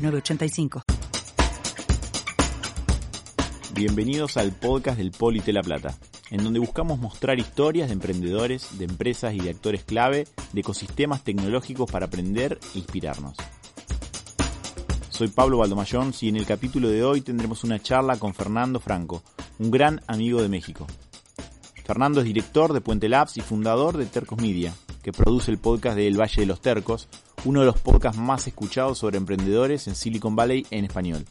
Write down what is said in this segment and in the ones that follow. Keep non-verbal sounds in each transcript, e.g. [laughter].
906985. Bienvenidos al podcast del Poli La Plata, en donde buscamos mostrar historias de emprendedores, de empresas y de actores clave de ecosistemas tecnológicos para aprender e inspirarnos. Soy Pablo Baldomayón y en el capítulo de hoy tendremos una charla con Fernando Franco, un gran amigo de México. Fernando es director de Puente Labs y fundador de Tercos Media, que produce el podcast de El Valle de los Tercos, uno de los podcasts más escuchados sobre emprendedores en Silicon Valley en español.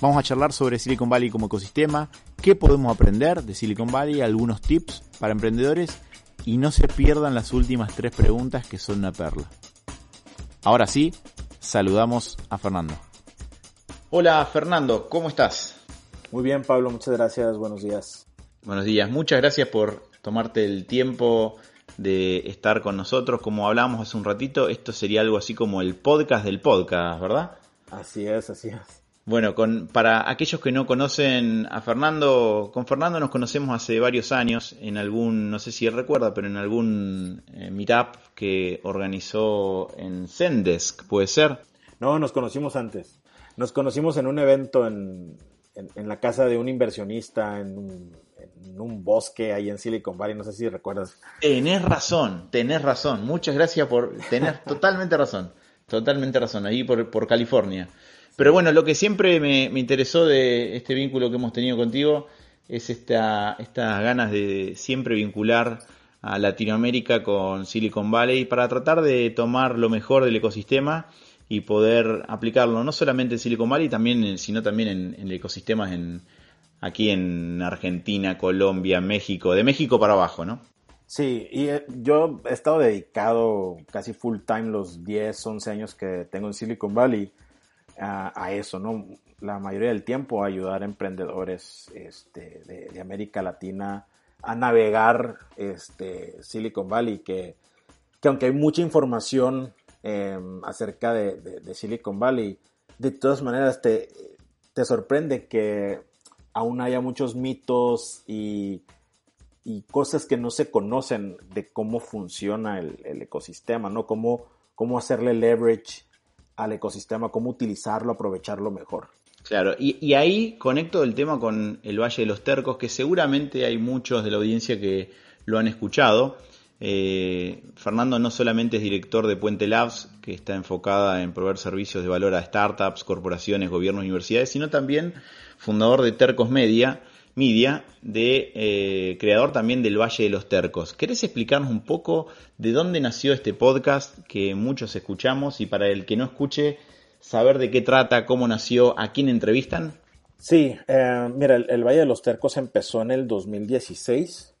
Vamos a charlar sobre Silicon Valley como ecosistema, qué podemos aprender de Silicon Valley, algunos tips para emprendedores y no se pierdan las últimas tres preguntas que son una perla. Ahora sí, saludamos a Fernando. Hola Fernando, ¿cómo estás? Muy bien Pablo, muchas gracias, buenos días. Buenos días, muchas gracias por tomarte el tiempo de estar con nosotros. Como hablábamos hace un ratito, esto sería algo así como el podcast del podcast, ¿verdad? Así es, así es. Bueno, con, para aquellos que no conocen a Fernando, con Fernando nos conocemos hace varios años en algún, no sé si él recuerda, pero en algún eh, meetup que organizó en Zendesk, ¿puede ser? No, nos conocimos antes. Nos conocimos en un evento en, en, la casa de un inversionista, en un, en un, bosque ahí en Silicon Valley, no sé si recuerdas. Tenés razón, tenés razón. Muchas gracias por tener [laughs] totalmente razón. Totalmente razón, ahí por, por California. Pero bueno, lo que siempre me, me, interesó de este vínculo que hemos tenido contigo es esta, estas ganas de siempre vincular a Latinoamérica con Silicon Valley para tratar de tomar lo mejor del ecosistema y poder aplicarlo no solamente en Silicon Valley, también, sino también en, en ecosistemas en, aquí en Argentina, Colombia, México, de México para abajo, ¿no? Sí, y eh, yo he estado dedicado casi full time los 10, 11 años que tengo en Silicon Valley a, eso, ¿no? La mayoría del tiempo a ayudar a emprendedores este, de, América Latina a navegar este, Silicon Valley, que, que aunque hay mucha información Em, acerca de, Silicon Valley, de todas maneras te, te sorprende que aún haya muchos mitos y, y, cosas que no se conocen de cómo funciona el, ecosistema, ¿no? Cómo, cómo hacerle leverage al ecosistema, cómo utilizarlo, aprovecharlo mejor. Claro, y, y, ahí conecto el tema con el Valle de los Tercos, que seguramente hay muchos de la audiencia que lo han escuchado. Eh, Fernando no solamente es director de Puente Labs, que está enfocada en proveer servicios de valor a startups, corporaciones, gobiernos y universidades, sino también fundador de Tercos Media, Media, de eh, creador también del Valle de los Tercos. ¿Querés explicarnos un poco de dónde nació este podcast que muchos escuchamos y para el que no escuche, saber de qué trata, cómo nació, a quién entrevistan? Sí, eh, mira, el, Valle de los Tercos empezó en el 2016.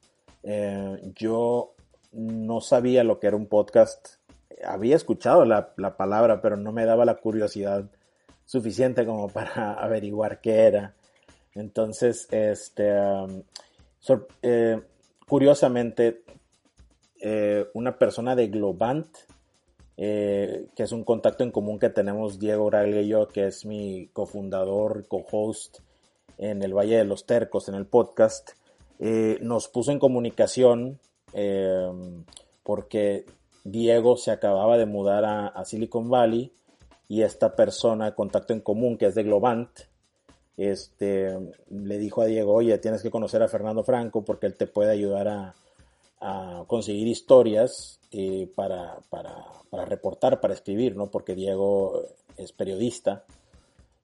yo no sabía lo que era un podcast. Había escuchado la, palabra, pero no me daba la curiosidad suficiente como [laughs] para averiguar qué era. Entonces, este, um, eh, curiosamente, eh, una persona de Globant, eh, que es un contacto en común que tenemos Diego Oragle y yo, que es mi cofundador, co-host en el Valle de los Tercos, en el podcast, nos puso en comunicación Em, porque Diego se acababa de mudar a, Silicon Valley y esta persona, contacto en común, que es de Globant, este, le dijo a Diego, oye, tienes que conocer a Fernando Franco porque él te puede ayudar a, conseguir historias eh, para, para, para, reportar, para escribir, ¿no? Porque Diego es periodista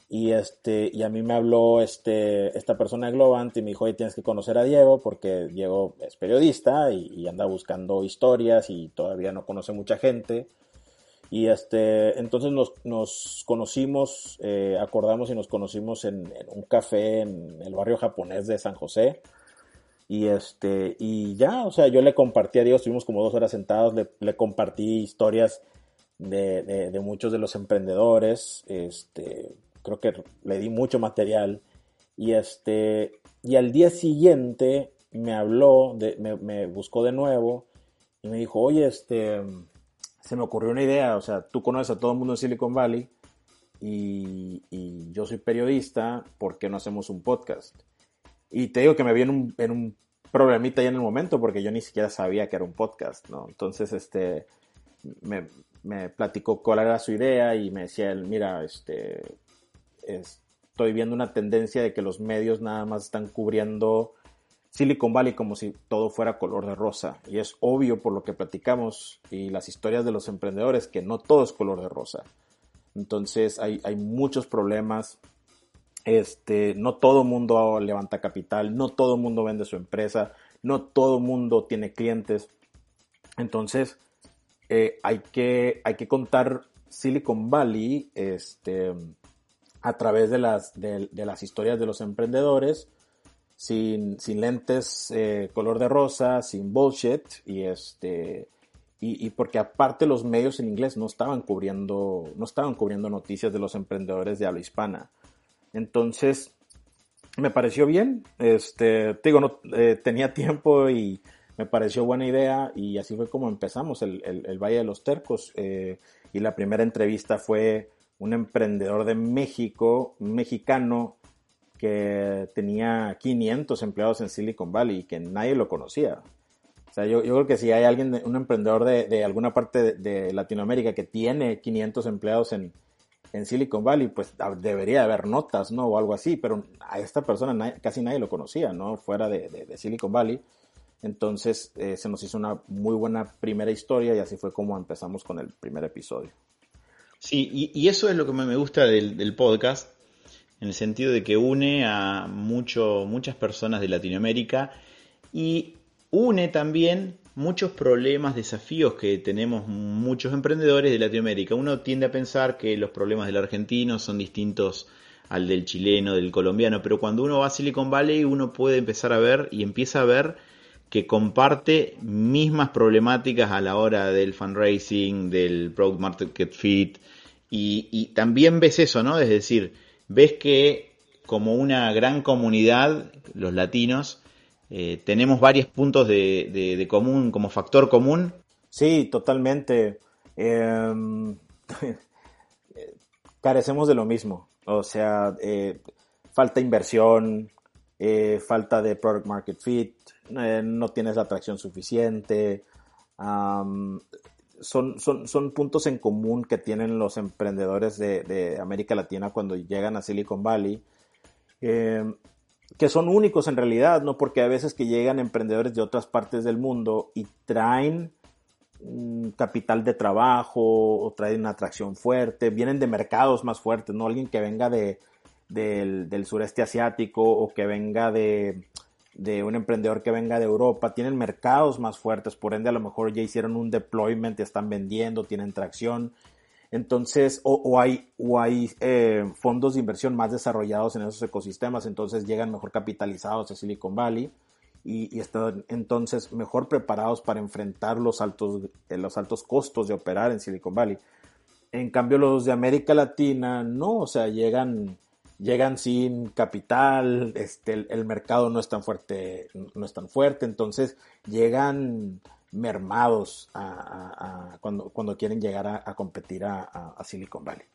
y, este, y a mí me habló este, esta persona de Globant y me dijo, oye, tienes que conocer a Diego porque Diego es periodista y, anda buscando historias y todavía no conoce mucha gente. Y este, entonces nos, nos conocimos, eh, acordamos y nos conocimos en, un café en el barrio japonés de San José. Y este, y ya, o sea, yo le compartí a Diego, estuvimos como dos horas sentados, le, le compartí historias de, muchos de los emprendedores. Este, creo que le di mucho material. Y, este, y al día siguiente me habló, me, me, buscó de nuevo y me dijo, oye, este, se me ocurrió una idea, o sea, tú conoces a todo el mundo en Silicon Valley y, yo soy periodista, ¿por qué no hacemos un podcast? Y te digo que me vi en un, en un problemita ya en el momento porque yo ni siquiera sabía que era un podcast, ¿no? Entonces, este, me, me platicó cuál era su idea y me decía él, mira, este, estoy viendo una tendencia de que los medios nada más están cubriendo Silicon Valley como si todo fuera color de rosa. Y es obvio por lo que platicamos y las historias de los emprendedores que no todo es color de rosa. Entonces hay, hay muchos problemas. Este, no todo mundo levanta capital, no todo mundo vende su empresa, no todo mundo tiene clientes. Entonces, eh, hay, que, hay que contar Silicon Valley este, a través de las, de, las historias de los emprendedores, sin, sin lentes eh, color de rosa, sin bullshit, y este y, porque aparte los medios en inglés no estaban cubriendo, no estaban cubriendo noticias de los emprendedores de habla hispana. Entonces, me pareció bien, este, digo, no, eh, tenía tiempo y me pareció buena idea y así fue como empezamos el, el, Valle de los Tercos. Eh, y la primera entrevista fue un emprendedor de México, mexicano que tenía 500 empleados en Silicon Valley y que nadie lo conocía. O sea, yo, yo creo que si hay alguien, un emprendedor de, de alguna parte de, Latinoamérica que tiene 500 empleados en, en Silicon Valley, pues debería haber notas, ¿no? O algo así, pero a esta persona casi nadie lo conocía, ¿no? Fuera de, de Silicon Valley. Entonces eh, se nos hizo una muy buena primera historia y así fue como empezamos con el primer episodio. Sí, y, eso es lo que me gusta del, podcast, en el sentido de que une a mucho, muchas personas de Latinoamérica y une también muchos problemas, desafíos que tenemos muchos emprendedores de Latinoamérica. Uno tiende a pensar que los problemas del argentino son distintos al del chileno, del colombiano, pero cuando uno va a Silicon Valley uno puede empezar a ver y empieza a ver que comparte mismas problemáticas a la hora del fundraising, del product market fit, y, también ves eso, ¿no? Es decir, ves que como una gran comunidad, los latinos, eh, tenemos varios puntos de, común, como factor común. Sí, totalmente. Em, [laughs] carecemos de lo mismo. O sea, eh, falta inversión, eh, falta de product market fit, eh, no tienes la atracción suficiente. son, son, son, puntos en común que tienen los emprendedores de, América Latina cuando llegan a Silicon Valley, eh, que son únicos en realidad, ¿no? Porque a veces que llegan emprendedores de otras partes del mundo y traen capital de trabajo o traen una atracción fuerte, vienen de mercados más fuertes, ¿no? Alguien que venga de, del sureste asiático o que venga de, de un emprendedor que venga de Europa, tienen mercados más fuertes, por ende a lo mejor ya hicieron un deployment, están vendiendo, tienen tracción. Entonces, o, hay, o hay eh, fondos de inversión más desarrollados en esos ecosistemas, entonces llegan mejor capitalizados a Silicon Valley y, están entonces mejor preparados para enfrentar los altos, eh, los altos costos de operar en Silicon Valley. En cambio, los de América Latina no, o sea, llegan llegan sin capital, este, el, mercado no es tan fuerte, no es tan fuerte, entonces llegan mermados a, cuando, cuando quieren llegar a, competir a, Silicon Valley.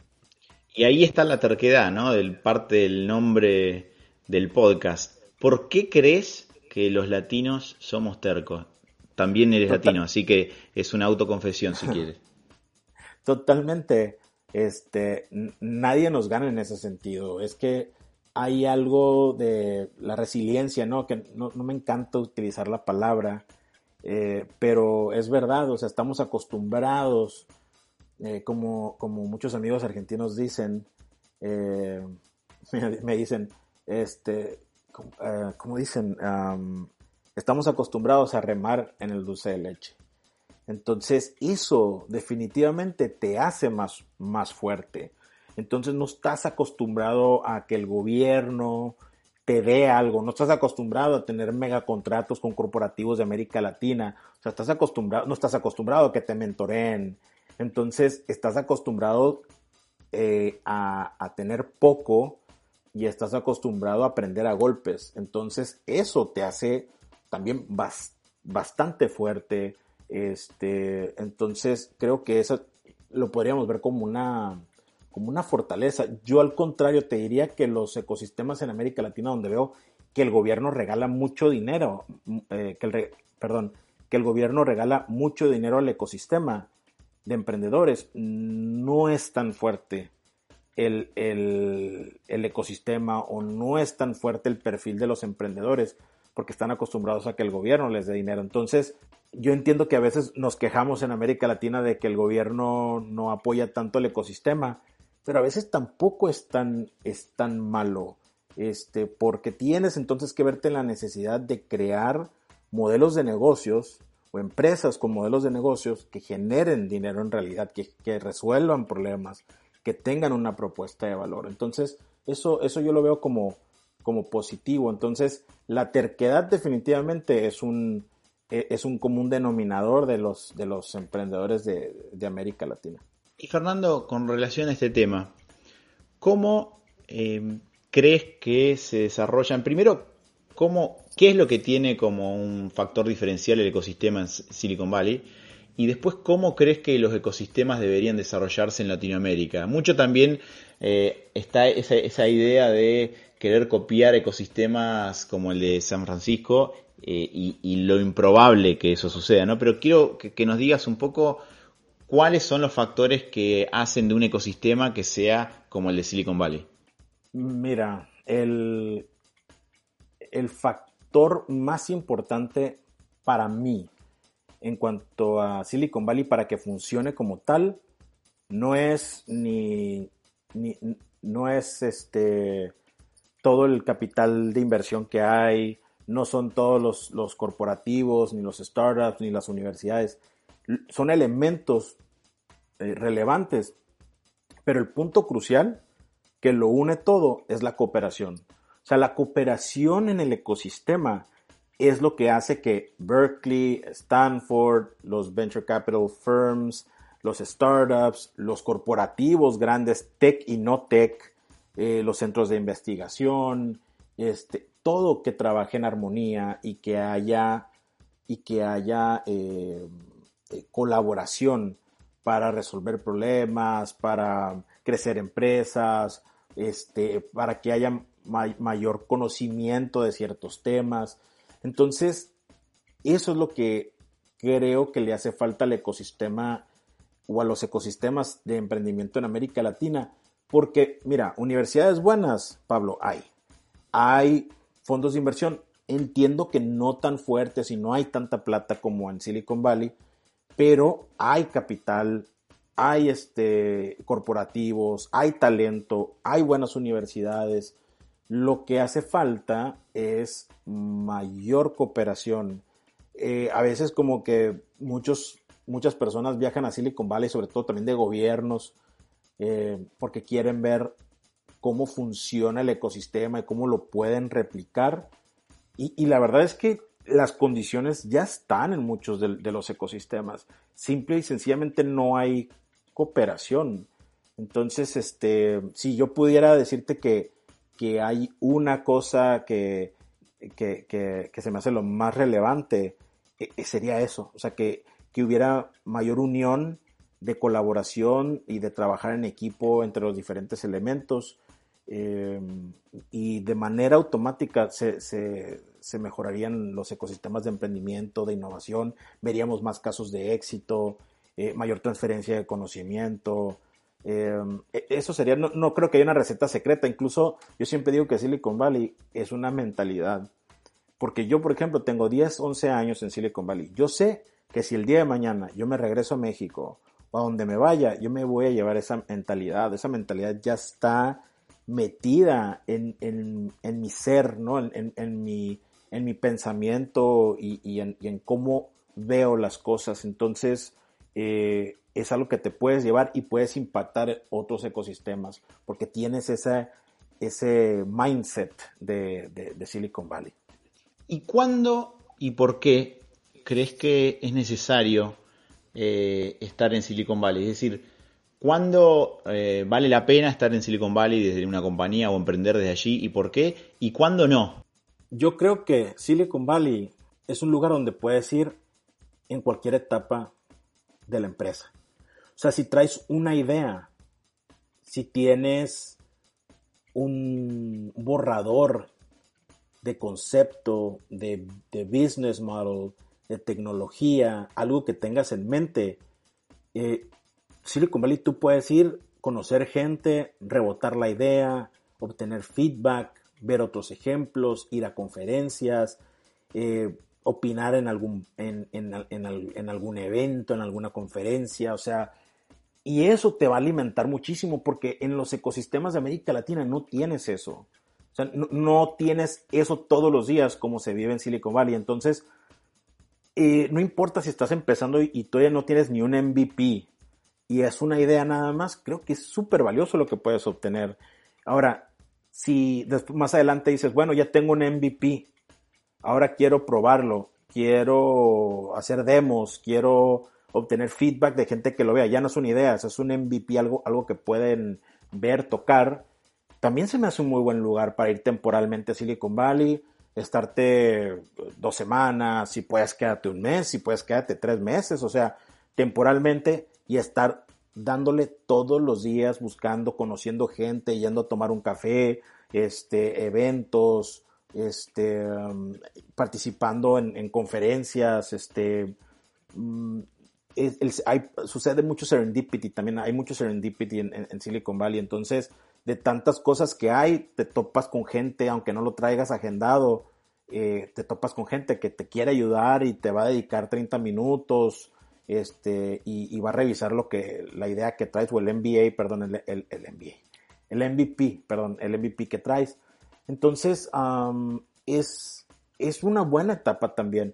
Y ahí está la terquedad, ¿no? Del parte del nombre del podcast. ¿Por qué crees que los latinos somos tercos? También eres latino, así que es una autoconfesión si quieres. [laughs] Totalmente este, nadie nos gana en ese sentido. Es que hay algo de la resiliencia, ¿no? Que no, me encanta utilizar la palabra, eh, pero es verdad, o sea, estamos acostumbrados, eh, como, como muchos amigos argentinos dicen, eh, [laughs] me, dicen, este, como dicen, estamos acostumbrados a remar en el dulce de leche. Entonces eso definitivamente te hace más, más fuerte. Entonces no estás acostumbrado a que el gobierno te dé algo, no estás acostumbrado a tener megacontratos con corporativos de América Latina, o sea, estás acostumbrado, no estás acostumbrado a que te mentoren, Entonces, estás acostumbrado eh, a, tener poco y estás acostumbrado a aprender a golpes. Entonces, eso te hace también bastante fuerte. Este, entonces, creo que eso lo podríamos ver como una, como una fortaleza. Yo al contrario te diría que los ecosistemas en América Latina donde veo que el gobierno regala mucho dinero, mm, eh, que el perdón, que el gobierno regala mucho dinero al ecosistema de emprendedores, no es tan fuerte el, el, el ecosistema o no es tan fuerte el perfil de los emprendedores porque están acostumbrados a que el gobierno les dé dinero. Entonces, yo entiendo que a veces nos quejamos en América Latina de que el gobierno no apoya tanto el ecosistema, pero a veces tampoco es tan, es tan malo, este, porque tienes entonces que verte en la necesidad de crear modelos de negocios o empresas con modelos de negocios que generen dinero en realidad, que, que resuelvan problemas, que tengan una propuesta de valor. Entonces, eso, eso yo lo veo como, como positivo. Entonces, la terquedad definitivamente es un, es un común denominador de los, de los emprendedores de, América Latina. Y Fernando, con relación a este tema, ¿cómo eh, crees que se desarrollan? Primero, ¿cómo, ¿qué es lo que tiene como un factor diferencial el ecosistema en Silicon Valley? Y después, ¿cómo crees que los ecosistemas deberían desarrollarse en Latinoamérica? Mucho también eh, está esa idea de querer copiar ecosistemas como el de San Francisco eh, y, lo improbable que eso suceda, ¿no? Pero quiero que, nos digas un poco cuáles son los factores que hacen de un ecosistema que sea como el de Silicon Valley. Mira, el, el factor más importante para mí en cuanto a Silicon Valley para que funcione como tal no es ni, ni no es este todo el capital de inversión que hay, no son todos los, corporativos, ni los startups, ni las universidades. Son elementos eh, relevantes, pero el punto crucial que lo une todo es la cooperación. O sea, la cooperación en el ecosistema es lo que hace que Berkeley, Stanford, los venture capital firms, los startups, los corporativos grandes, tech y no tech, eh, los centros de investigación, este, todo que trabaje en armonía y que haya, y que haya eh, eh, colaboración para resolver problemas, para crecer empresas, este, para que haya mayor conocimiento de ciertos temas. Entonces, eso es lo que creo que le hace falta al ecosistema o a los ecosistemas de emprendimiento en América Latina, porque, mira, universidades buenas, Pablo, hay. Hay fondos de inversión, entiendo que no tan fuertes y no hay tanta plata como en Silicon Valley, pero hay capital, hay este, corporativos, hay talento, hay buenas universidades. Lo que hace falta es mayor cooperación. Eh, a veces como que muchos, muchas personas viajan a Silicon Valley, sobre todo también de gobiernos, eh, porque quieren ver cómo funciona el ecosistema y cómo lo pueden replicar. Y, la verdad es que las condiciones ya están en muchos de, los ecosistemas. Simple y sencillamente no hay cooperación. Entonces, este, si yo pudiera decirte que, que hay una cosa que, que, que, se me hace lo más relevante, eh, sería eso. O sea, que, que hubiera mayor unión de colaboración y de trabajar en equipo entre los diferentes elementos eh, y de manera automática se, se, mejorarían los ecosistemas de emprendimiento, de innovación, veríamos más casos de éxito, eh, mayor transferencia de conocimiento. Eh, e, eso sería, no, no creo que haya una receta secreta, incluso yo siempre digo que Silicon Valley es una mentalidad, porque yo, por ejemplo, tengo 10, 11 años en Silicon Valley. Yo sé que si el día de mañana yo me regreso a México a donde me vaya, yo me voy a llevar esa mentalidad. Esa mentalidad ya está metida en, mi ser, ¿no? En, mi, en mi pensamiento y, en, cómo veo las cosas. Entonces, eh, es algo que te puedes llevar y puedes impactar otros ecosistemas porque tienes ese, ese mindset de, de Silicon Valley. ¿Y cuándo y por qué crees que es necesario eh, estar en Silicon Valley? Es decir, ¿cuándo eh, vale la pena estar en Silicon Valley desde una compañía o emprender desde allí y por qué? ¿Y cuándo no? Yo creo que Silicon Valley es un lugar donde puedes ir en cualquier etapa de la empresa. O sea, si traes una idea, si tienes un borrador de concepto, de, business model, de tecnología, algo que tengas en mente, eh, Silicon Valley tú puedes ir, conocer gente, rebotar la idea, obtener feedback, ver otros ejemplos, ir a conferencias, eh, opinar en algún, en, en, algún evento, en alguna conferencia, o sea, y eso te va a alimentar muchísimo porque en los ecosistemas de América Latina no tienes eso. O sea, no, tienes eso todos los días como se vive en Silicon Valley. Entonces, eh, no importa si estás empezando y, todavía no tienes ni un MVP y es una idea nada más, creo que es súper valioso lo que puedes obtener. Ahora, si más adelante dices, bueno, ya tengo un MVP, ahora quiero probarlo, quiero hacer demos, quiero obtener feedback de gente que lo vea, ya no son ideas, es un MVP, algo, algo que pueden ver, tocar también se me hace un muy buen lugar para ir temporalmente a Silicon Valley, estarte dos semanas, si puedes quedarte un mes, si puedes quedarte tres meses, o sea, temporalmente y estar dándole todos los días buscando, conociendo gente, yendo a tomar un café, este, eventos, este, um, participando en, conferencias, este, um, sucede mucho serendipity también, hay mucho serendipity en Silicon Valley, entonces de tantas cosas que hay, te topas con gente, aunque no lo traigas agendado, eh, te topas con gente que te quiere ayudar y te va a dedicar 30 minutos este, y, va a revisar lo que, la idea que traes, o el MBA, perdón, el, el, MBA, el MVP, perdón, el MVP que traes. Entonces, es, es una buena etapa también.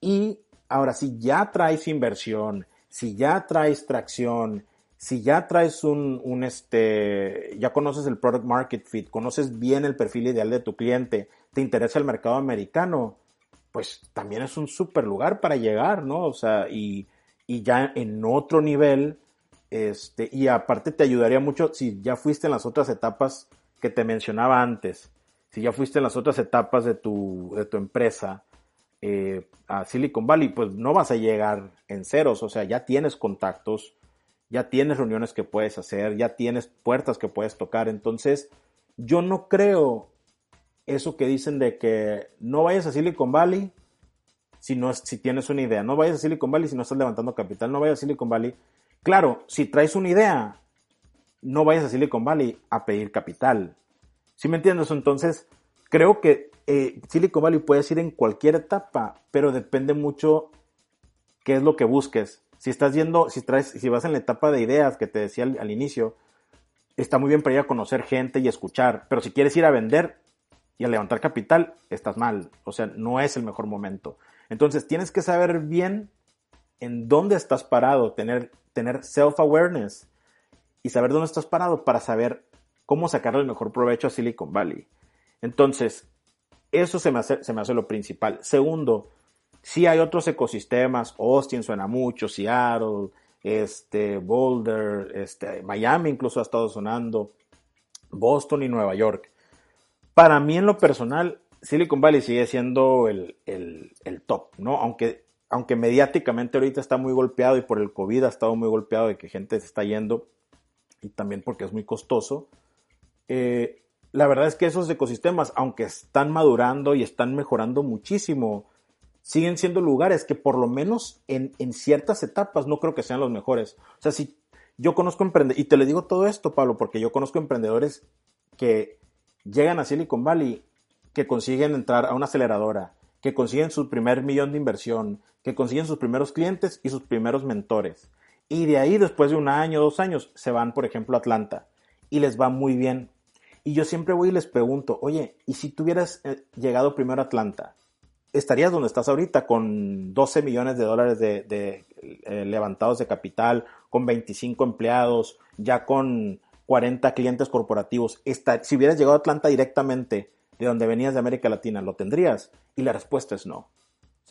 Y ahora, si ya traes inversión, si ya traes tracción, si ya traes un, este, ya conoces el product market fit, conoces bien el perfil ideal de tu cliente, te interesa el mercado americano, pues también es un súper lugar para llegar, ¿no? O sea, y, ya en otro nivel, este, y aparte te ayudaría mucho si ya fuiste en las otras etapas que te mencionaba antes, si ya fuiste en las otras etapas de tu, de tu empresa, eh, a Silicon Valley, pues no vas a llegar en ceros, o sea, ya tienes contactos, ya tienes reuniones que puedes hacer, ya tienes puertas que puedes tocar. Entonces, yo no creo eso que dicen de que no vayas a Silicon Valley si, no, si tienes una idea, no vayas a Silicon Valley si no estás levantando capital, no vayas a Silicon Valley. Claro, si traes una idea, no vayas a Silicon Valley a pedir capital. ¿Sí me entiendes? Entonces, creo que eh, Silicon Valley puedes ir en cualquier etapa, pero depende mucho qué es lo que busques. Si estás yendo, si traes, si vas en la etapa de ideas que te decía al, inicio, está muy bien para ir a conocer gente y escuchar, pero si quieres ir a vender y a levantar capital, estás mal. O sea, no es el mejor momento. Entonces, tienes que saber bien en dónde estás parado, tener, tener self-awareness y saber dónde estás parado para saber cómo sacarle el mejor provecho a Silicon Valley. Entonces, eso se me hace, se me hace lo principal. Segundo, Sí hay otros ecosistemas, Austin suena mucho, Seattle, este, Boulder, este, Miami incluso ha estado sonando, Boston y Nueva York. Para mí en lo personal, Silicon Valley sigue siendo el, top, ¿no? Aunque, aunque mediáticamente ahorita está muy golpeado y por el COVID ha estado muy golpeado de que gente se está yendo y también porque es muy costoso. Eh, la verdad es que esos ecosistemas, aunque están madurando y están mejorando muchísimo, siguen siendo lugares que por lo menos en, ciertas etapas no creo que sean los mejores. O sea, si yo conozco emprendedores, y te le digo todo esto, Pablo, porque yo conozco emprendedores que llegan a Silicon Valley, que consiguen entrar a una aceleradora, que consiguen su primer millón de inversión, que consiguen sus primeros clientes y sus primeros mentores. Y de ahí, después de un año, dos años, se van, por ejemplo, a Atlanta y les va muy bien. Y yo siempre voy y les pregunto, oye, ¿y si tuvieras eh, llegado primero a Atlanta? Estarías donde estás ahorita, con 12 millones de dólares de, eh, levantados de capital, con 25 empleados, ya con 40 clientes corporativos. si hubieras llegado a Atlanta directamente de donde venías de América Latina, ¿lo tendrías? Y la respuesta es no.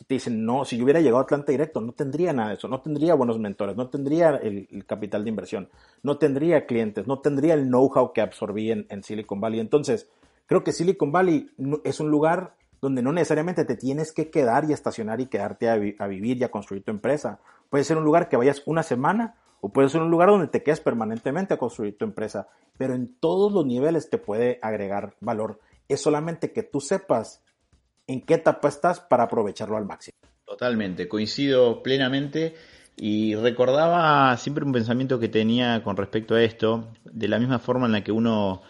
te dicen, no, si yo hubiera llegado a Atlanta directo, no tendría nada de eso, no tendría buenos mentores, no tendría el, capital de inversión, no tendría clientes, no tendría el know-how que absorbí en, Silicon Valley. Entonces, creo que Silicon Valley es un lugar donde no necesariamente te tienes que quedar y estacionar y quedarte a, vivir y a construir tu empresa. Puede ser un lugar que vayas una semana o puede ser un lugar donde te quedes permanentemente a construir tu empresa, pero en todos los niveles te puede agregar valor. Es solamente que tú sepas en qué etapa estás para aprovecharlo al máximo. Totalmente, coincido plenamente y recordaba siempre un pensamiento que tenía con respecto a esto, de la misma forma en la que uno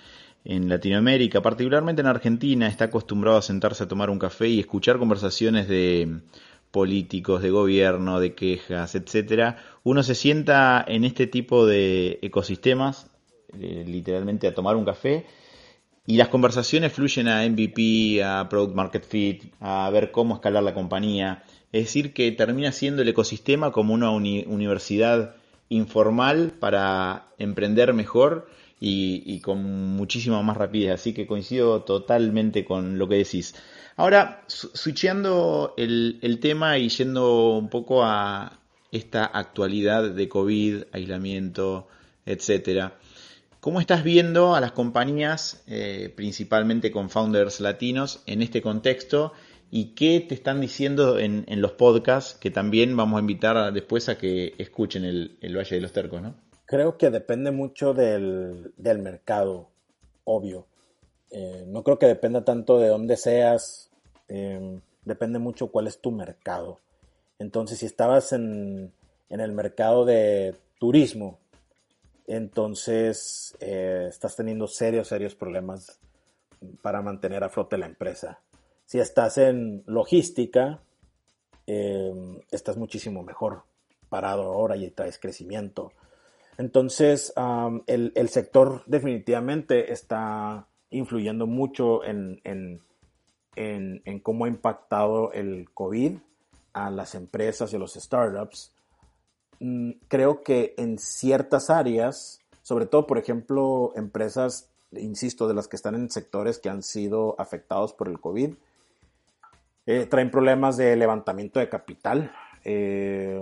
en Latinoamérica, particularmente en Argentina, está acostumbrado a sentarse a tomar un café y escuchar conversaciones de políticos, de gobierno, de quejas, etcétera. Uno se sienta en este tipo de ecosistemas, eh, literalmente a tomar un café, y las conversaciones fluyen a MVP, a Product Market Fit, a ver cómo escalar la compañía. Es decir, que termina siendo el ecosistema como una universidad informal para emprender mejor y, con muchísima más rapidez. Así que coincido totalmente con lo que decís. Ahora, switcheando el, el tema y yendo un poco a esta actualidad de COVID, aislamiento, etcétera. ¿Cómo estás viendo a las compañías, eh, principalmente con founders latinos, en este contexto? ¿Y qué te están diciendo en, los podcasts que también vamos a invitar después a que escuchen el, Valle de los Tercos? ¿no? Creo que depende mucho del, mercado, obvio. Eh, no creo que dependa tanto de dónde seas, eh, depende mucho cuál es tu mercado. Entonces, si estabas en, en el mercado de turismo, entonces eh, estás teniendo serios, serios problemas para mantener a flote la empresa. Si estás en logística, em, estás muchísimo mejor parado ahora y traes crecimiento. Entonces, el, sector definitivamente está influyendo mucho en, en, cómo ha impactado el COVID a las empresas y a los startups. Mm, creo que en ciertas áreas, sobre todo, por ejemplo, empresas, insisto, de las que están en sectores que han sido afectados por el COVID, eh, traen problemas de levantamiento de capital. Eh,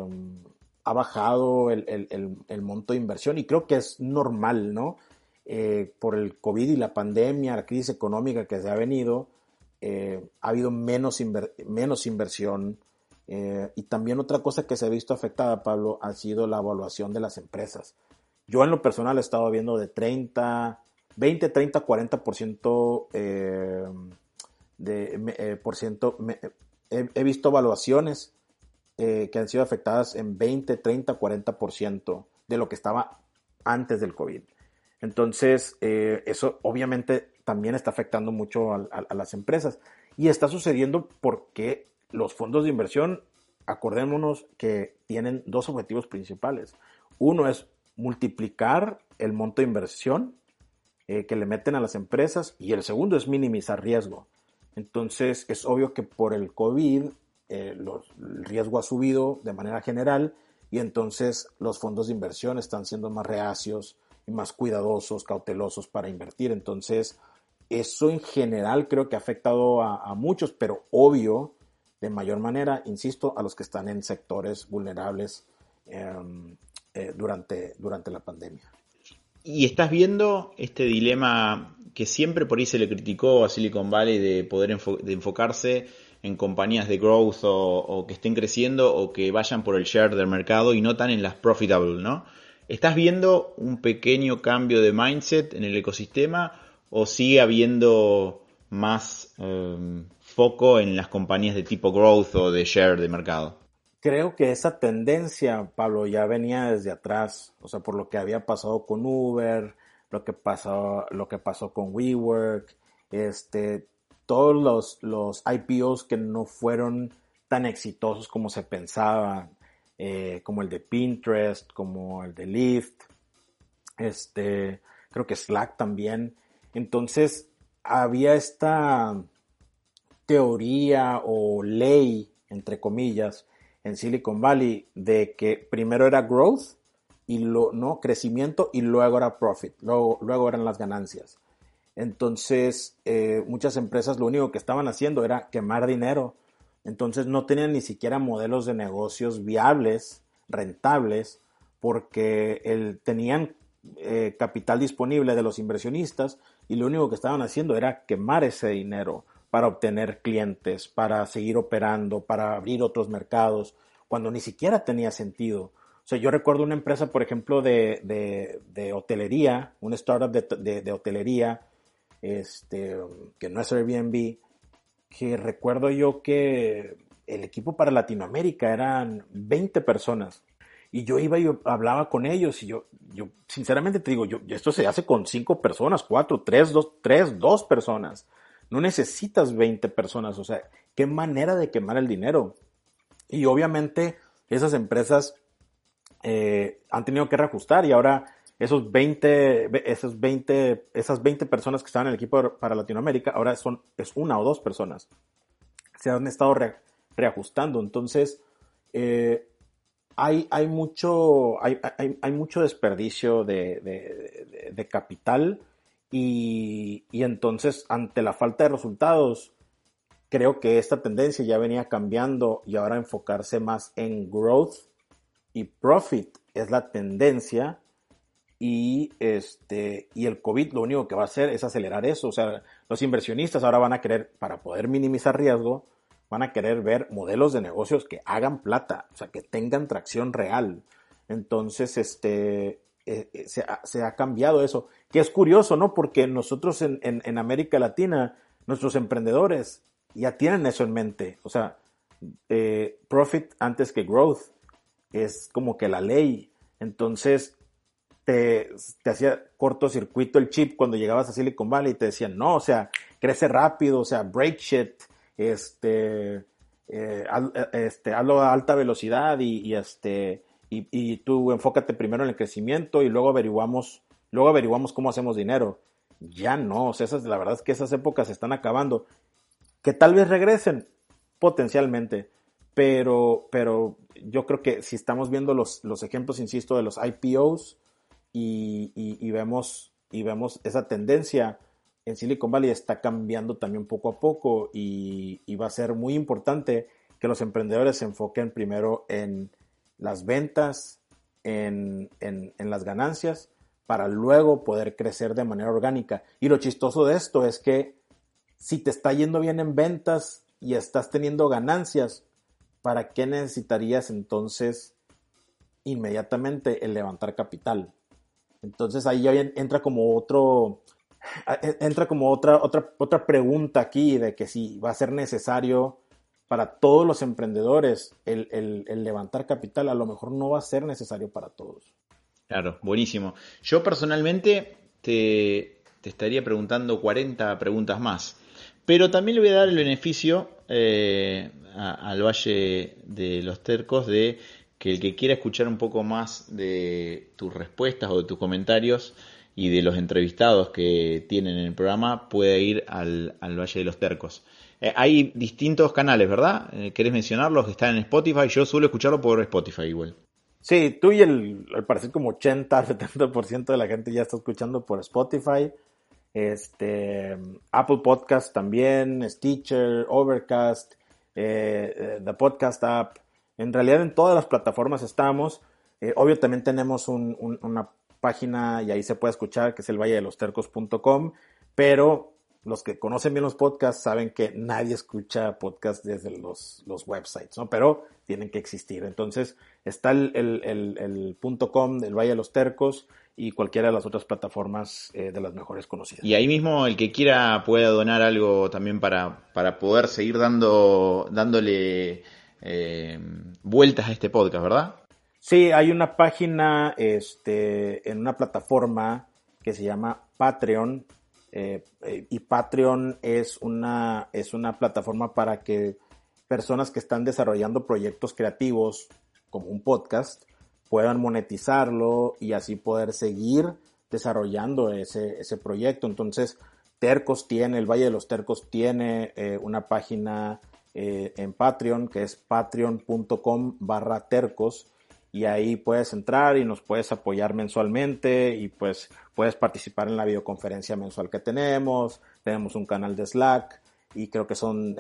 ha bajado el, monto de inversión y creo que es normal, ¿no? Eh, por el COVID y la pandemia, la crisis económica que se ha venido, ha habido menos, menos inversión eh, y también otra cosa que se ha visto afectada, Pablo, ha sido la evaluación de las empresas. Yo en lo personal he estado viendo de 30, 20, 30, 40% eh, de, eh, por ciento. he, visto evaluaciones eh, que han sido afectadas en 20, 30, 40% de lo que estaba antes del COVID. Entonces, eso obviamente también está afectando mucho a las empresas. Y está sucediendo porque los fondos de inversión, acordémonos que tienen dos objetivos principales. Uno es multiplicar el monto de inversión eh, que le meten a las empresas y el segundo es minimizar riesgo. Entonces es obvio que por el COVID eh, el riesgo ha subido de manera general y entonces los fondos de inversión están siendo más reacios y más cuidadosos, cautelosos para invertir. Entonces eso en general creo que ha afectado a, a muchos, pero obvio de mayor manera, insisto, a los que están en sectores vulnerables em, eh, durante, durante la pandemia. Y estás viendo este dilema que siempre por ahí se le criticó a Silicon Valley de poder de enfocarse en compañías de growth o, que estén creciendo o que vayan por el share del mercado y no tan en las profitable, ¿no? ¿Estás viendo un pequeño cambio de mindset en el ecosistema o sigue habiendo más em, foco en las compañías de tipo growth o de share de mercado? Creo que esa tendencia, Pablo, ya venía desde atrás, o sea, por lo que había pasado con Uber, lo que pasó, lo que pasó con WeWork, este, todos los, los IPOs que no fueron tan exitosos como se pensaba, eh, como el de Pinterest, como el de Lyft, este, creo que Slack también. Entonces, había esta, teoría o ley, entre comillas, en Silicon Valley de que primero era growth y lo, no crecimiento y luego era profit, luego, luego eran las ganancias. Entonces, eh, muchas empresas lo único que estaban haciendo era quemar dinero Entonces no tenían ni siquiera modelos de negocios viables, rentables, porque tenían eh, capital disponible de los inversionistas y lo único que estaban haciendo era quemar ese dinero para obtener clientes, para seguir operando, para abrir otros mercados, cuando ni siquiera tenía sentido. O sea, yo recuerdo una empresa, por ejemplo, de, de, hotelería, un startup de, de, hotelería, este, que no es Airbnb, que recuerdo yo que el equipo para Latinoamérica eran 20 personas. Y yo iba y hablaba con ellos y yo, yo sinceramente te digo, yo, esto se hace con cinco personas, cuatro, tres, dos, tres, dos personas. No necesitas 20 personas. O sea, qué manera de quemar el dinero. Y obviamente esas empresas eh, han tenido que reajustar y ahora esos 20, esos 20, esas 20 personas que estaban en el equipo para Latinoamérica, ahora son, es una o dos personas. Se han estado reajustando. Entonces, eh, hay, mucho, hay, mucho desperdicio de, capital y, y, entonces ante la falta de resultados, creo que esta tendencia ya venía cambiando y ahora enfocarse más en growth y profit es la tendencia y este y el COVID lo único que va a hacer es acelerar eso, o sea, los inversionistas ahora van a querer para poder minimizar riesgo, van a querer ver modelos de negocios que hagan plata, o sea, que tengan tracción real. Entonces, este, eh, eh, se, ha, cambiado eso, que es curioso, ¿no? Porque nosotros en, en, América Latina, nuestros emprendedores ya tienen eso en mente, o sea, eh, profit antes que growth, es como que la ley. Entonces, te, te hacía cortocircuito el chip cuando llegabas a Silicon Valley y te decían, no, o sea, crece rápido, o sea, break shit, este, eh, eh, este, hazlo a alta velocidad y, este, y, tú enfócate primero en el crecimiento y luego averiguamos, luego averiguamos cómo hacemos dinero. Ya no, o sea, esas, la verdad es que esas épocas se están acabando. Que tal vez regresen, potencialmente, pero, pero yo creo que si estamos viendo los, los ejemplos, insisto, de los IPOs y, vemos, y vemos esa tendencia, en Silicon Valley está cambiando también poco a poco y, va a ser muy importante que los emprendedores se enfoquen primero en las ventas, en, las ganancias, para luego poder crecer de manera orgánica. Y lo chistoso de esto es que si te está yendo bien en ventas y estás teniendo ganancias, ¿para qué necesitarías entonces inmediatamente el levantar capital? Entonces ahí ya entra como otro, e, entra como otra, otra, otra pregunta aquí de que si va a ser necesario para todos los emprendedores el, levantar capital, a lo mejor no va a ser necesario para todos. Claro, buenísimo. Yo personalmente te, estaría preguntando 40 preguntas más, pero también le voy a dar el beneficio eh, al Valle de los Tercos de que el que quiera escuchar un poco más de tus respuestas o de tus comentarios, y de los entrevistados que tienen en el programa puede ir al, Valle de los Tercos. Eh, hay distintos canales, ¿verdad? Eh, ¿Querés mencionarlos? Están en Spotify. Yo suelo escucharlo por Spotify igual. Sí, tú y el, al parecer como 80, 70% de la gente ya está escuchando por Spotify. Este, Apple Podcast también, Stitcher, Overcast, eh, The Podcast App. En realidad en todas las plataformas estamos. obvio también tenemos un, una página y ahí se puede escuchar, que es el valle de los tercos.com, pero los que conocen bien los podcasts saben que nadie escucha podcasts desde los, los websites, ¿no? Pero tienen que existir. Entonces, está el, el, el, punto .com del Valle de los Tercos y cualquiera de las otras plataformas eh, de las mejores conocidas. Y ahí mismo el que quiera puede donar algo también para, para poder seguir dando, dándole eh, vueltas a este podcast, ¿verdad? Sí, hay una página este, en una plataforma que se llama Patreon. Eh, eh, y Patreon es una, es una plataforma para que personas que están desarrollando proyectos creativos como un podcast puedan monetizarlo y así poder seguir desarrollando ese, ese proyecto. Entonces, Tercos tiene, el Valle de los Tercos tiene eh, una página en Patreon que es patreon.com barra tercos y ahí puedes entrar y nos puedes apoyar mensualmente y pues puedes participar en la videoconferencia mensual que tenemos, tenemos un canal de Slack y creo que son,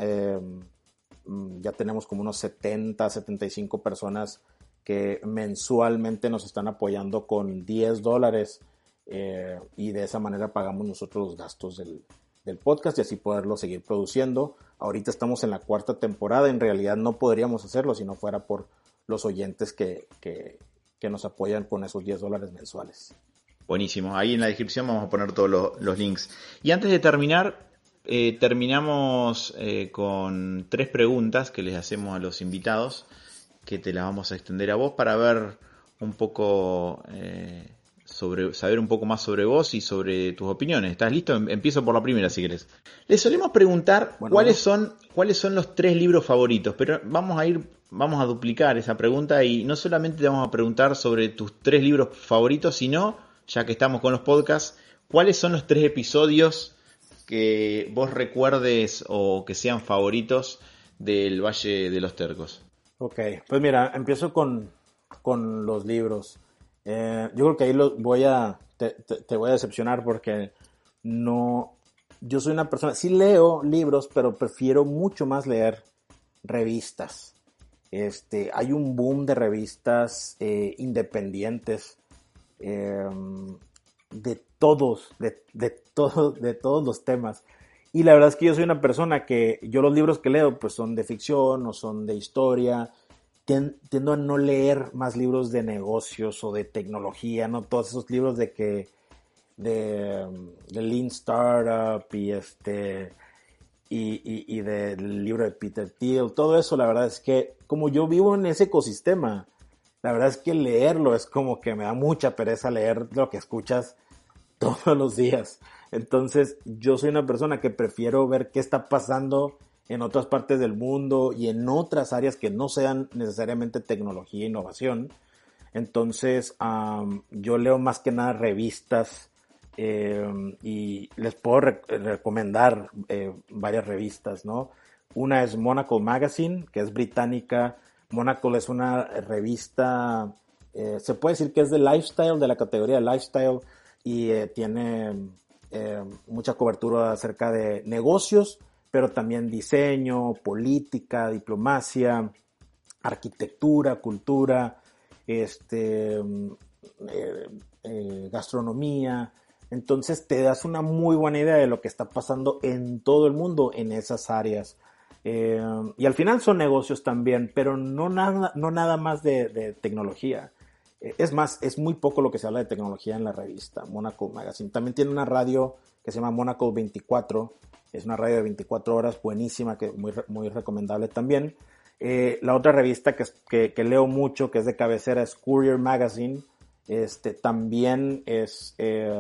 mm, ya tenemos como unos 70, 75 personas que mensualmente nos están apoyando con 10 dólares eh, y de esa manera pagamos nosotros los gastos del, del, podcast y así poderlo seguir produciendo. Ahorita estamos en la cuarta temporada, en realidad no podríamos hacerlo si no fuera por los oyentes que, que, nos apoyan con esos 10 dólares mensuales. Buenísimo, ahí en la descripción vamos a poner todos los, los links. Y antes de terminar, eh, terminamos eh, con tres preguntas que les hacemos a los invitados, que te las vamos a extender a vos para ver un poco eh, sobre, saber un poco más sobre vos y sobre tus opiniones. ¿Estás listo? Em, empiezo por la primera si querés. Les solemos preguntar cuáles son, cuáles son los tres libros favoritos, pero vamos a ir, vamos a duplicar esa pregunta y no solamente te vamos a preguntar sobre tus tres libros favoritos, sino, ya que estamos con los podcasts, cuáles son los tres episodios que vos recuerdes o que sean favoritos del Valle de los Tercos. Ok, pues mira, empiezo con, con los libros. Eh, yo creo que ahí los voy a, te, te, voy a decepcionar porque no, yo soy una persona, sí leo libros, pero prefiero mucho más leer revistas. Este, hay un boom de revistas eh, independientes. Eh, de todos, de, de, todo, de todos los temas. Y la verdad es que yo soy una persona que yo los libros que leo pues son de ficción o son de historia. Tiendo a no leer más libros de negocios o de tecnología, ¿no? Todos esos libros de que de, Lean Startup y este y, y, y, del libro de Peter Thiel, todo eso, la verdad es que como yo vivo en ese ecosistema, la verdad es que leerlo es como que me da mucha pereza leer lo que escuchas [laughs] todos los días. Entonces, yo soy una persona que prefiero ver qué está pasando en otras partes del mundo y en otras áreas que no sean necesariamente tecnología e innovación. Entonces, yo leo más que nada revistas em, y les puedo recomendar eh, varias revistas, ¿no? Una es Monaco Magazine, que es británica. Monaco es una revista, eh, se puede decir que es de lifestyle, de la categoría de lifestyle y eh, tiene eh, mucha cobertura acerca de negocios, pero también diseño, política, diplomacia, arquitectura, cultura, este, eh, gastronomía. Entonces te das una muy buena idea de lo que está pasando en todo el mundo en esas áreas. y al final son negocios también, pero no nada, no nada más de tecnología. Es más, es muy poco lo que se habla de tecnología en la revista Monaco Magazine. También tiene una radio que se llama Monaco 24. Es una radio de 24 horas buenísima, que muy, muy recomendable también. Eh, la otra revista que, que, leo mucho, que es de cabecera, es Courier Magazine. Este, también es eh,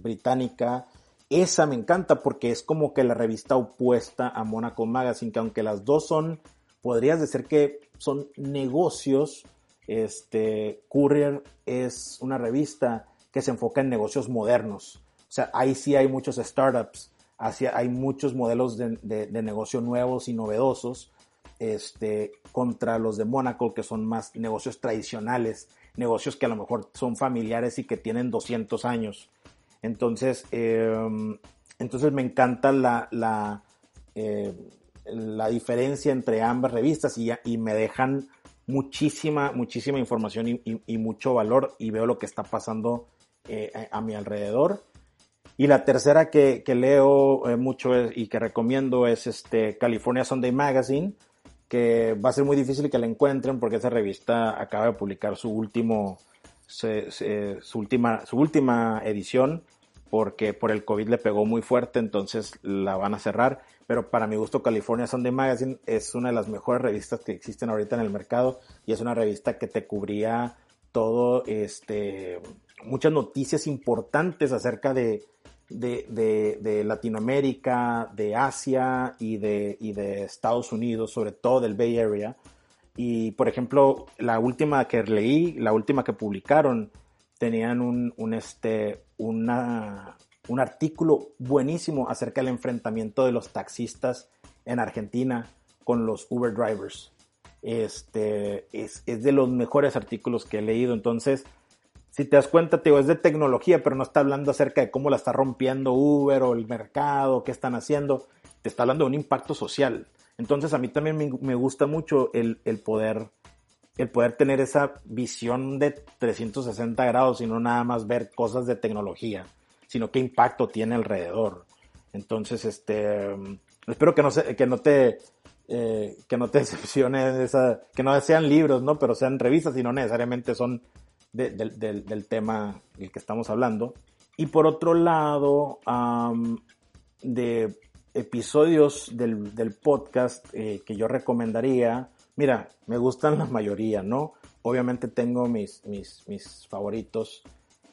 británica. Esa me encanta porque es como que la revista opuesta a Monaco Magazine, que aunque las dos son, podrías decir que son negocios, este, Courier es una revista que se enfoca en negocios modernos. O sea, ahí sí hay muchos startups, hay muchos modelos de, negocio nuevos y novedosos este, contra los de Monaco, que son más negocios tradicionales, negocios que a lo mejor son familiares y que tienen 200 años. Entonces, em, entonces me encanta la, la, eh, la, diferencia entre ambas revistas y, y me dejan muchísima, muchísima información y, mucho valor y veo lo que está pasando eh, a, mi alrededor. Y la tercera que, leo eh, mucho y que recomiendo es este California Sunday Magazine, que va a ser muy difícil que la encuentren porque esa revista acaba de publicar su último, su, última, su última edición porque por el COVID le pegó muy fuerte, entonces la van a cerrar. Pero para mi gusto California Sunday Magazine es una de las mejores revistas que existen ahorita en el mercado y es una revista que te cubría todo, este, muchas noticias importantes acerca de, de, Latinoamérica, de Asia y de, y de Estados Unidos, sobre todo del Bay Area. Y por ejemplo, la última que leí, la última que publicaron, tenían un, un este, una, un artículo buenísimo acerca del enfrentamiento de los taxistas en Argentina con los Uber drivers. Este es, de los mejores artículos que he leído. Entonces, si te das cuenta, te es de tecnología, pero no está hablando acerca de cómo la está rompiendo Uber o el mercado, qué están haciendo. Te está hablando de un impacto social. Entonces a mí también me, gusta mucho el, poder, el poder tener esa visión de 360 grados y no nada más ver cosas de tecnología, sino qué impacto tiene alrededor. Entonces, este, espero que no, que no te, eh, que no te [laughs] decepcione esa, que no sean libros, ¿no? Pero sean revistas y no necesariamente son del tema del que estamos hablando. Y por otro lado, de episodios del, podcast eh, que yo recomendaría, mira, me gustan la mayoría, ¿no? Obviamente tengo mis, mis, mis favoritos.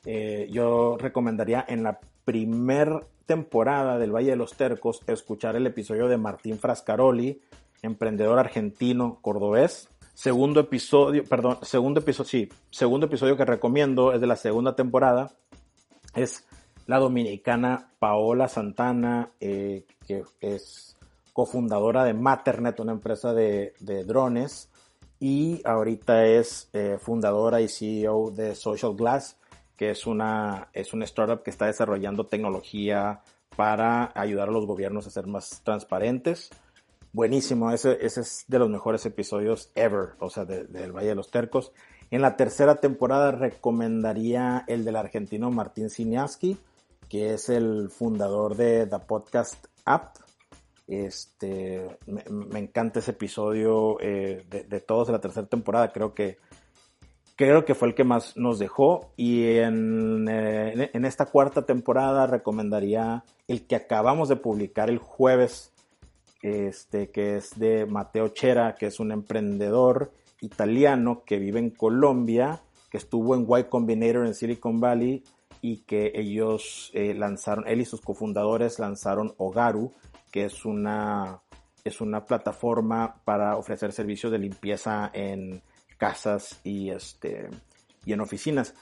Eh, yo recomendaría en la primer temporada del Valle de los Tercos escuchar el episodio de Martín Frascaroli, emprendedor argentino cordobés. Segundo episodio, perdón, segundo episodio, sí, segundo episodio que recomiendo es de la segunda temporada. Es la dominicana Paola Santana, eh, que es cofundadora de Maternet, una empresa de, drones, y ahorita es eh, fundadora y CEO de Social Glass, que es una, es una startup que está desarrollando tecnología para ayudar a los gobiernos a ser más transparentes. Buenísimo, ese, ese es de los mejores episodios ever, o sea, del Valle de los Tercos. En la tercera temporada recomendaría el del argentino Martín Siniaski, que es el fundador de The Podcast App. Este, me, encanta ese episodio eh, de, todos de la tercera temporada. Creo que, creo que fue el que más nos dejó. Y en, eh, en esta cuarta temporada recomendaría el que acabamos de publicar el jueves, este, que es de Mateo Chera, que es un emprendedor italiano que vive en Colombia, que estuvo en Y Combinator en Silicon Valley y que ellos eh, lanzaron, él y sus cofundadores lanzaron Ogaru, que es una, es una plataforma para ofrecer servicios de limpieza en casas y, este, y en oficinas.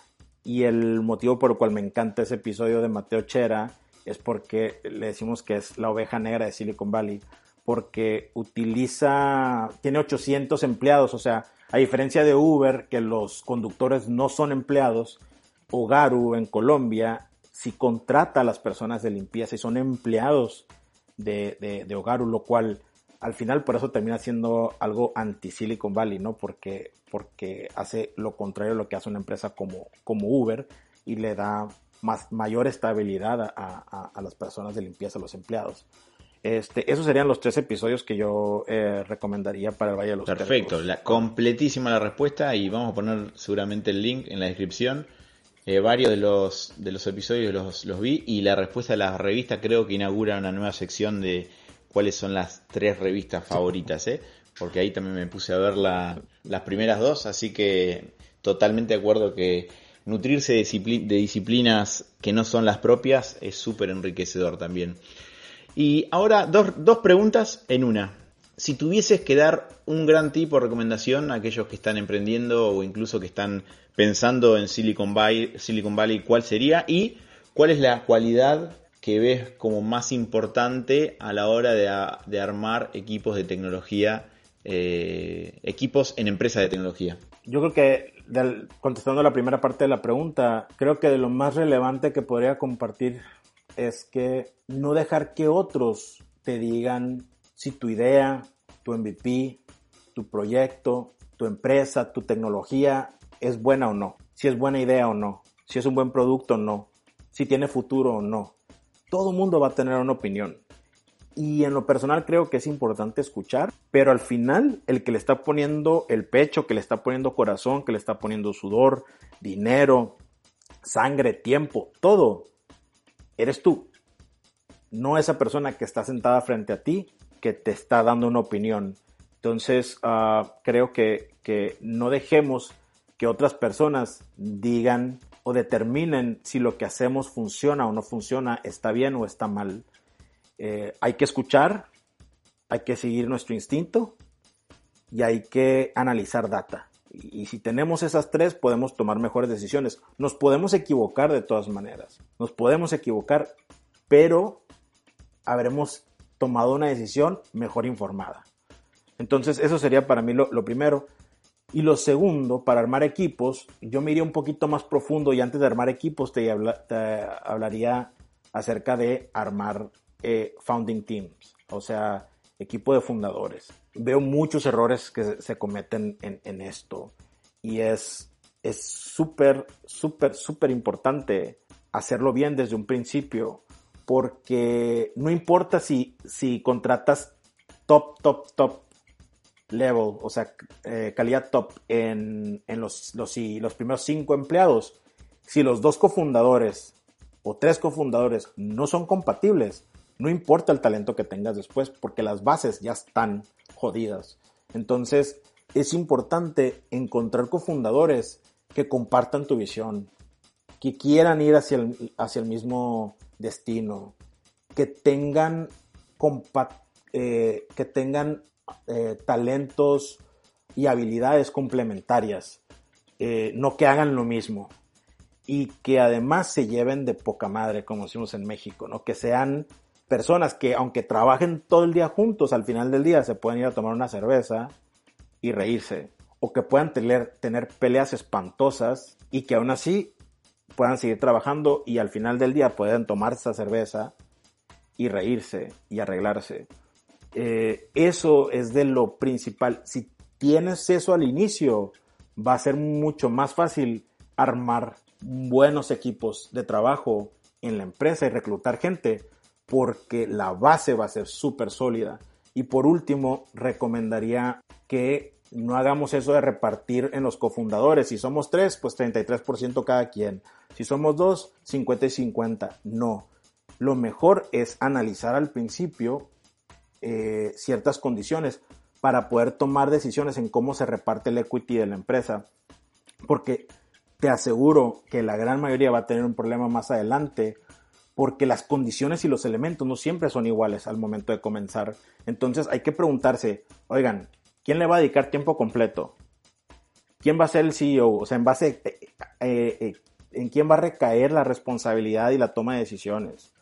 Y el motivo por el cual me encanta ese episodio de Mateo Chera es porque le decimos que es la oveja negra de Silicon Valley, porque utiliza, tiene 800 empleados, o sea, a diferencia de Uber, que los conductores no son empleados, Ogaru en Colombia, si contrata a las personas de limpieza y son empleados de, de, Ogaru, lo cual al final por eso termina siendo algo anti Silicon Valley, ¿no? Porque, porque hace lo contrario a lo que hace una empresa como, como Uber y le da más, mayor estabilidad a, las personas de limpieza, a los empleados. Este, esos serían los tres episodios que yo eh, recomendaría para el Valle de los Perfecto, la, completísima la respuesta y vamos a poner seguramente el link en la descripción eh, varios de los, de los episodios los, los vi y la respuesta de la revista creo que inaugura una nueva sección de cuáles son las tres revistas favoritas, ¿eh? porque ahí también me puse a ver las primeras dos, así que totalmente de acuerdo que nutrirse de, de disciplinas que no son las propias es súper enriquecedor también. Y ahora dos, dos preguntas en una. Si tuvieses que dar un gran tipo de recomendación a aquellos que están emprendiendo o incluso que están pensando en Silicon Valley, Silicon Valley cuál sería y cuál es la cualidad que ves como más importante a la hora de, armar equipos de tecnología, eh, equipos en empresas de tecnología. Yo creo que, contestando la primera parte de la pregunta, creo que de lo más relevante que podría compartir es que no dejar que otros te digan si tu idea, tu MVP, tu proyecto, tu empresa, tu tecnología es buena o no, si es buena idea o no, si es un buen producto o no, si tiene futuro o no. Todo mundo va a tener una opinión. Y en lo personal creo que es importante escuchar, pero al final el que le está poniendo el pecho, que le está poniendo corazón, que le está poniendo sudor, dinero, sangre, tiempo, todo, eres tú. No esa persona que está sentada frente a ti que te está dando una opinión. Entonces, ah, creo que, que no dejemos que otras personas digan o determinen si lo que hacemos funciona o no funciona, está bien o está mal. Eh, hay que escuchar, hay que seguir nuestro instinto y hay que analizar data. Y, si tenemos esas tres, podemos tomar mejores decisiones. Nos podemos equivocar de todas maneras. Nos podemos equivocar, pero habremos tomado una decisión mejor informada. Entonces, eso sería para mí lo primero. Y lo segundo, para armar equipos, yo me iría un poquito más profundo y antes de armar equipos te, hablaría acerca de armar eh, founding teams. O sea, equipo de fundadores. Veo muchos errores que se cometen en, esto y es es súper, súper, súper importante hacerlo bien desde un principio porque no importa si, si contratas top, top, top level, o sea, eh, calidad top en, en los, los, los primeros cinco empleados, si los dos cofundadores o tres cofundadores no son compatibles, no importa el talento que tengas después, porque las bases ya están jodidas. Entonces, es importante encontrar cofundadores que compartan tu visión, que quieran ir hacia el, hacia el mismo destino, que tengan, eh, que tengan eh, talentos y habilidades complementarias, eh, no que hagan lo mismo y que además se lleven de poca madre, como decimos en México, ¿no? que sean personas que aunque trabajen todo el día juntos, al final del día se pueden ir a tomar una cerveza y reírse. O que puedan tener, tener peleas espantosas y que aún así puedan seguir trabajando y al final del día puedan tomar esa cerveza y reírse y arreglarse. Eh, eso es de lo principal. Si tienes eso al inicio, va a ser mucho más fácil armar buenos equipos de trabajo en la empresa y reclutar gente porque la base va a ser súper sólida. Y por último, recomendaría que no hagamos eso de repartir en los cofundadores. Si somos tres, pues 33% cada quien. Si somos dos, 50 y 50. No. Lo mejor es analizar al principio eh, ciertas condiciones para poder tomar decisiones en cómo se reparte el equity de la empresa. Porque te aseguro que la gran mayoría va a tener un problema más adelante porque las condiciones y los elementos no siempre son iguales al momento de comenzar. Entonces hay que preguntarse, oigan, ¿quién le va a dedicar tiempo completo? ¿Quién va a ser el CEO? O sea, en base, eh, eh, eh, ¿en quién va a recaer la responsabilidad y la toma de decisiones?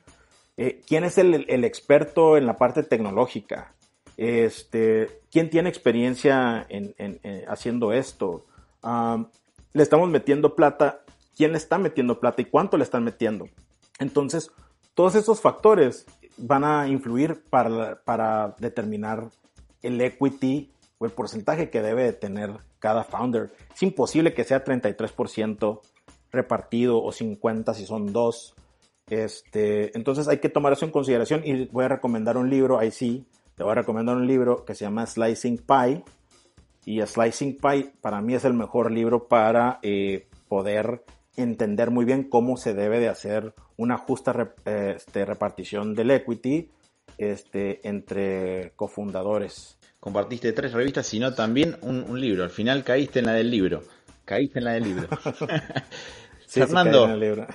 ¿Quién es el, experto en la parte tecnológica? Este, ¿Quién tiene experiencia en, haciendo esto? le estamos metiendo plata. ¿Quién le está metiendo plata y cuánto le están metiendo? Entonces, todos esos factores van a influir para, determinar el equity o el porcentaje que debe tener cada founder. Es imposible que sea 33% repartido o 50 si son dos. Este, entonces hay que tomar eso en consideración y voy a recomendar un libro, ahí sí, te voy a recomendar un libro que se llama Slicing Pie. Y Slicing Pie para mí es el mejor libro para eh, poder entender muy bien cómo se debe de hacer una justa este, repartición del equity este, entre cofundadores. Compartiste tres revistas, sino también un, libro. Al final caíste en la del libro. Caíste en la del libro. [laughs] [laughs] Fernando,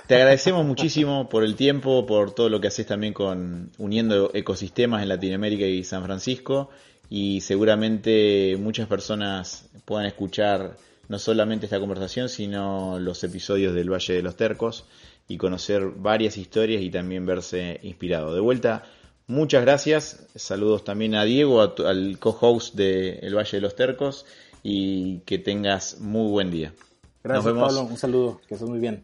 te agradecemos muchísimo por el tiempo, por todo lo que haces también con uniendo ecosistemas en Latinoamérica y San Francisco. Y seguramente muchas personas puedan escuchar no solamente esta conversación, sino los episodios del Valle de los Tercos y conocer varias historias y también verse inspirado. De vuelta, muchas gracias. Saludos también a Diego, al co-host de El Valle de los Tercos y que tengas muy buen día. Gracias, Pablo. Un saludo. Que estés muy bien.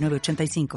85